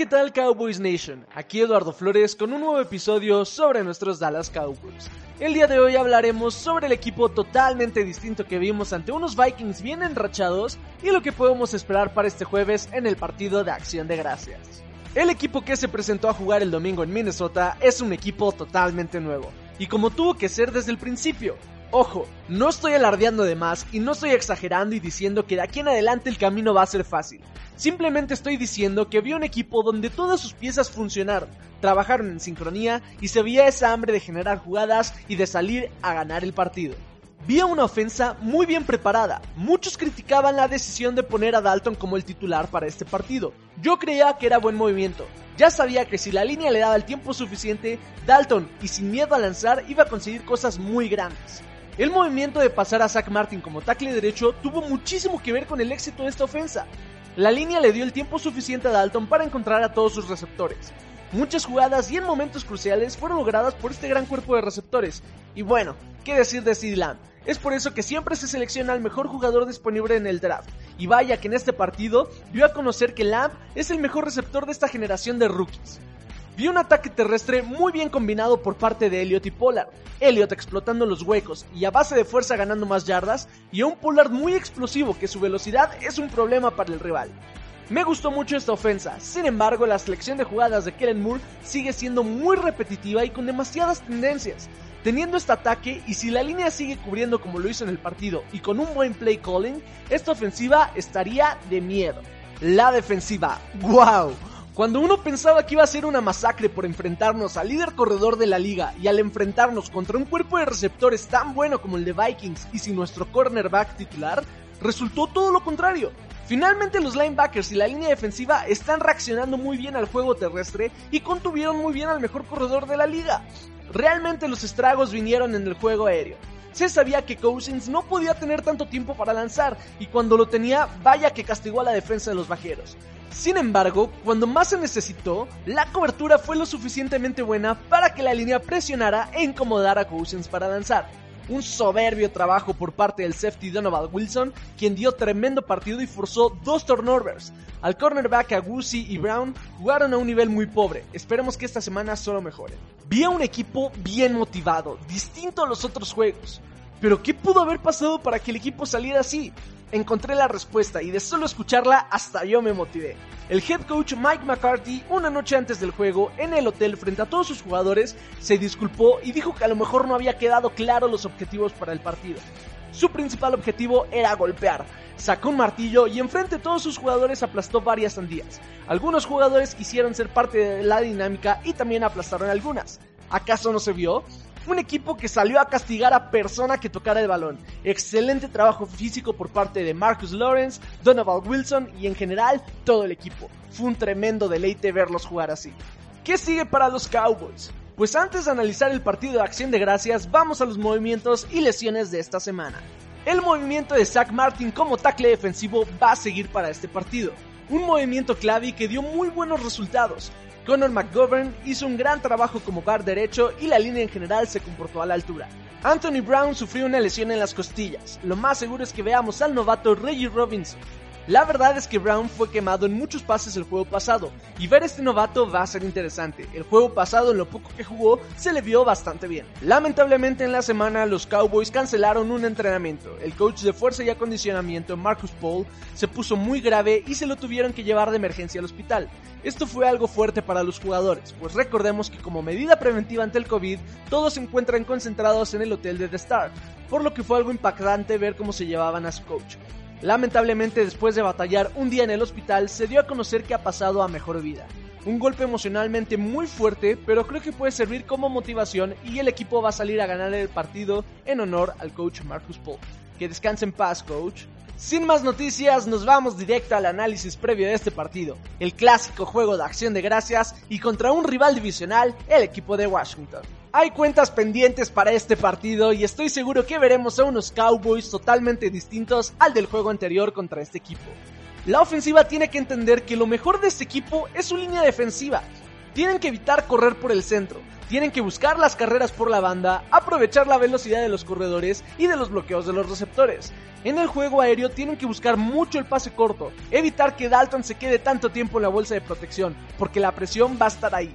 ¿qué tal Cowboys Nation? Aquí Eduardo Flores con un nuevo episodio sobre nuestros Dallas Cowboys. El día de hoy hablaremos sobre el equipo totalmente distinto que vimos ante unos Vikings bien enrachados y lo que podemos esperar para este jueves en el partido de acción de gracias. El equipo que se presentó a jugar el domingo en Minnesota es un equipo totalmente nuevo, y como tuvo que ser desde el principio, Ojo, no estoy alardeando de más y no estoy exagerando y diciendo que de aquí en adelante el camino va a ser fácil. Simplemente estoy diciendo que vi un equipo donde todas sus piezas funcionaron, trabajaron en sincronía y se veía esa hambre de generar jugadas y de salir a ganar el partido. Vi una ofensa muy bien preparada. Muchos criticaban la decisión de poner a Dalton como el titular para este partido. Yo creía que era buen movimiento. Ya sabía que si la línea le daba el tiempo suficiente, Dalton, y sin miedo a lanzar, iba a conseguir cosas muy grandes. El movimiento de pasar a Zach Martin como tackle derecho tuvo muchísimo que ver con el éxito de esta ofensa. La línea le dio el tiempo suficiente a Dalton para encontrar a todos sus receptores. Muchas jugadas y en momentos cruciales fueron logradas por este gran cuerpo de receptores. Y bueno, ¿qué decir de Sid Lamb? Es por eso que siempre se selecciona al mejor jugador disponible en el draft. Y vaya que en este partido dio a conocer que Lamb es el mejor receptor de esta generación de rookies. Vi un ataque terrestre muy bien combinado por parte de Elliot y Pollard. Elliot explotando los huecos y a base de fuerza ganando más yardas, y a un Pollard muy explosivo que su velocidad es un problema para el rival. Me gustó mucho esta ofensa, sin embargo la selección de jugadas de Kellen Moore sigue siendo muy repetitiva y con demasiadas tendencias. Teniendo este ataque y si la línea sigue cubriendo como lo hizo en el partido y con un buen play calling, esta ofensiva estaría de miedo. La defensiva, wow, cuando uno pensaba que iba a ser una masacre por enfrentarnos al líder corredor de la liga y al enfrentarnos contra un cuerpo de receptores tan bueno como el de Vikings y sin nuestro cornerback titular, resultó todo lo contrario. Finalmente los linebackers y la línea defensiva están reaccionando muy bien al juego terrestre y contuvieron muy bien al mejor corredor de la liga. Realmente los estragos vinieron en el juego aéreo. Se sabía que Cousins no podía tener tanto tiempo para lanzar y cuando lo tenía, vaya que castigó a la defensa de los vaqueros. Sin embargo, cuando más se necesitó, la cobertura fue lo suficientemente buena para que la línea presionara e incomodara a Cousins para lanzar. Un soberbio trabajo por parte del safety Donovan Wilson, quien dio tremendo partido y forzó dos turnovers. Al cornerback Agusi y Brown jugaron a un nivel muy pobre. Esperemos que esta semana solo mejore. Vi a un equipo bien motivado, distinto a los otros juegos. Pero ¿qué pudo haber pasado para que el equipo saliera así? Encontré la respuesta y de solo escucharla hasta yo me motivé. El head coach Mike McCarthy, una noche antes del juego, en el hotel frente a todos sus jugadores, se disculpó y dijo que a lo mejor no había quedado claro los objetivos para el partido. Su principal objetivo era golpear. Sacó un martillo y enfrente de todos sus jugadores aplastó varias sandías. Algunos jugadores quisieron ser parte de la dinámica y también aplastaron algunas. ¿Acaso no se vio? Un equipo que salió a castigar a persona que tocara el balón. Excelente trabajo físico por parte de Marcus Lawrence, Donovan Wilson y en general todo el equipo. Fue un tremendo deleite verlos jugar así. ¿Qué sigue para los Cowboys? Pues antes de analizar el partido de acción de gracias, vamos a los movimientos y lesiones de esta semana. El movimiento de Zach Martin como tackle defensivo va a seguir para este partido. Un movimiento clave que dio muy buenos resultados, Conor McGovern hizo un gran trabajo como guard derecho y la línea en general se comportó a la altura. Anthony Brown sufrió una lesión en las costillas. Lo más seguro es que veamos al novato Reggie Robinson, la verdad es que Brown fue quemado en muchos pases el juego pasado, y ver este novato va a ser interesante. El juego pasado, en lo poco que jugó, se le vio bastante bien. Lamentablemente en la semana los Cowboys cancelaron un entrenamiento. El coach de fuerza y acondicionamiento, Marcus Paul, se puso muy grave y se lo tuvieron que llevar de emergencia al hospital. Esto fue algo fuerte para los jugadores, pues recordemos que como medida preventiva ante el COVID, todos se encuentran concentrados en el hotel de The Star, por lo que fue algo impactante ver cómo se llevaban a su coach. Lamentablemente después de batallar un día en el hospital se dio a conocer que ha pasado a mejor vida. Un golpe emocionalmente muy fuerte, pero creo que puede servir como motivación y el equipo va a salir a ganar el partido en honor al coach Marcus Paul. Que descanse en paz, coach. Sin más noticias, nos vamos directo al análisis previo de este partido, el clásico juego de acción de gracias y contra un rival divisional, el equipo de Washington. Hay cuentas pendientes para este partido y estoy seguro que veremos a unos Cowboys totalmente distintos al del juego anterior contra este equipo. La ofensiva tiene que entender que lo mejor de este equipo es su línea defensiva. Tienen que evitar correr por el centro. Tienen que buscar las carreras por la banda, aprovechar la velocidad de los corredores y de los bloqueos de los receptores. En el juego aéreo tienen que buscar mucho el pase corto, evitar que Dalton se quede tanto tiempo en la bolsa de protección, porque la presión va a estar ahí.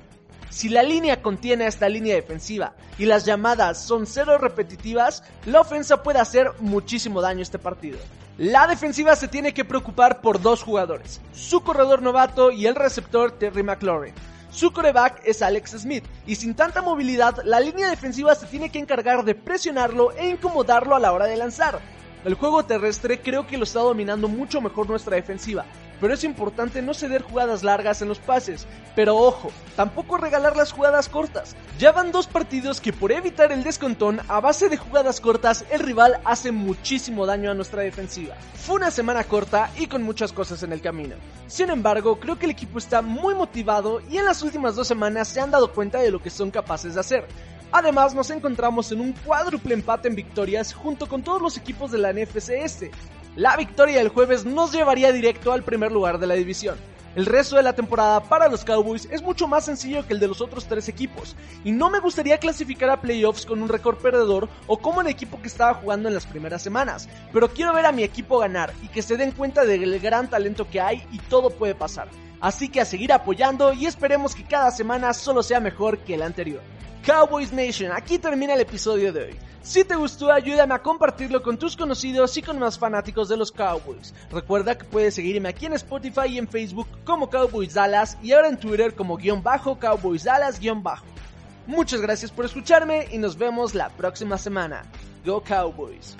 Si la línea contiene a esta línea defensiva y las llamadas son cero repetitivas, la ofensa puede hacer muchísimo daño este partido. La defensiva se tiene que preocupar por dos jugadores, su corredor novato y el receptor Terry McLaurin. Su coreback es Alex Smith, y sin tanta movilidad, la línea defensiva se tiene que encargar de presionarlo e incomodarlo a la hora de lanzar. El juego terrestre creo que lo está dominando mucho mejor nuestra defensiva, pero es importante no ceder jugadas largas en los pases. Pero ojo, tampoco regalar las jugadas cortas. Ya van dos partidos que por evitar el descontón a base de jugadas cortas el rival hace muchísimo daño a nuestra defensiva. Fue una semana corta y con muchas cosas en el camino. Sin embargo, creo que el equipo está muy motivado y en las últimas dos semanas se han dado cuenta de lo que son capaces de hacer. Además, nos encontramos en un cuádruple empate en victorias junto con todos los equipos de la NFC Este. La victoria del jueves nos llevaría directo al primer lugar de la división. El resto de la temporada para los Cowboys es mucho más sencillo que el de los otros tres equipos, y no me gustaría clasificar a playoffs con un récord perdedor o como el equipo que estaba jugando en las primeras semanas, pero quiero ver a mi equipo ganar y que se den cuenta del gran talento que hay y todo puede pasar. Así que a seguir apoyando y esperemos que cada semana solo sea mejor que la anterior. Cowboys Nation, aquí termina el episodio de hoy. Si te gustó, ayúdame a compartirlo con tus conocidos y con más fanáticos de los Cowboys. Recuerda que puedes seguirme aquí en Spotify y en Facebook como Cowboys Dallas y ahora en Twitter como guion bajo Cowboys Dallas guion bajo. Muchas gracias por escucharme y nos vemos la próxima semana. Go Cowboys.